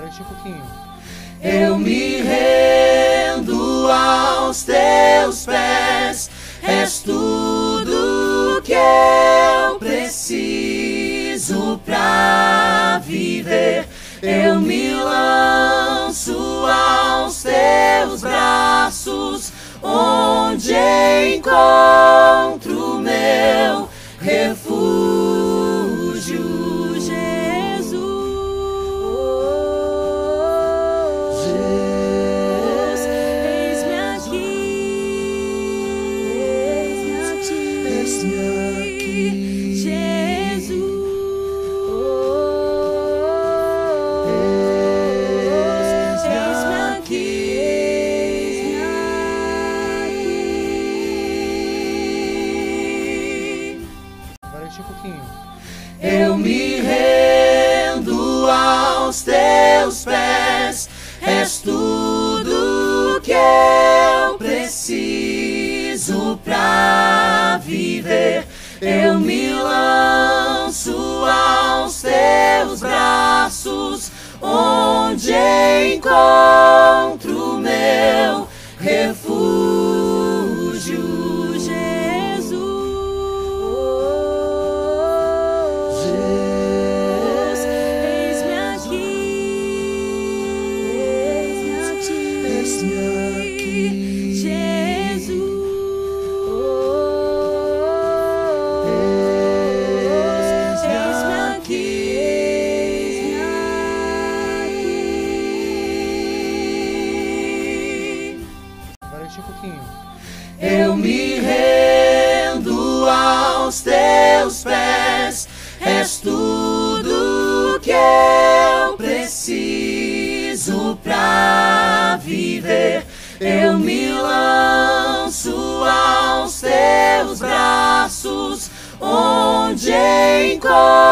Parece um pouquinho. Eu me rendo aos teus pés, és tudo que eu preciso pra viver. Eu me lanço aos teus braços, onde encontro meu refúgio, tudo que eu preciso pra viver. Eu me lanço aos teus braços, onde encontro Um pouquinho. Eu me rendo aos teus pés, és tudo que eu preciso pra viver. Eu me lanço aos teus braços, onde encontro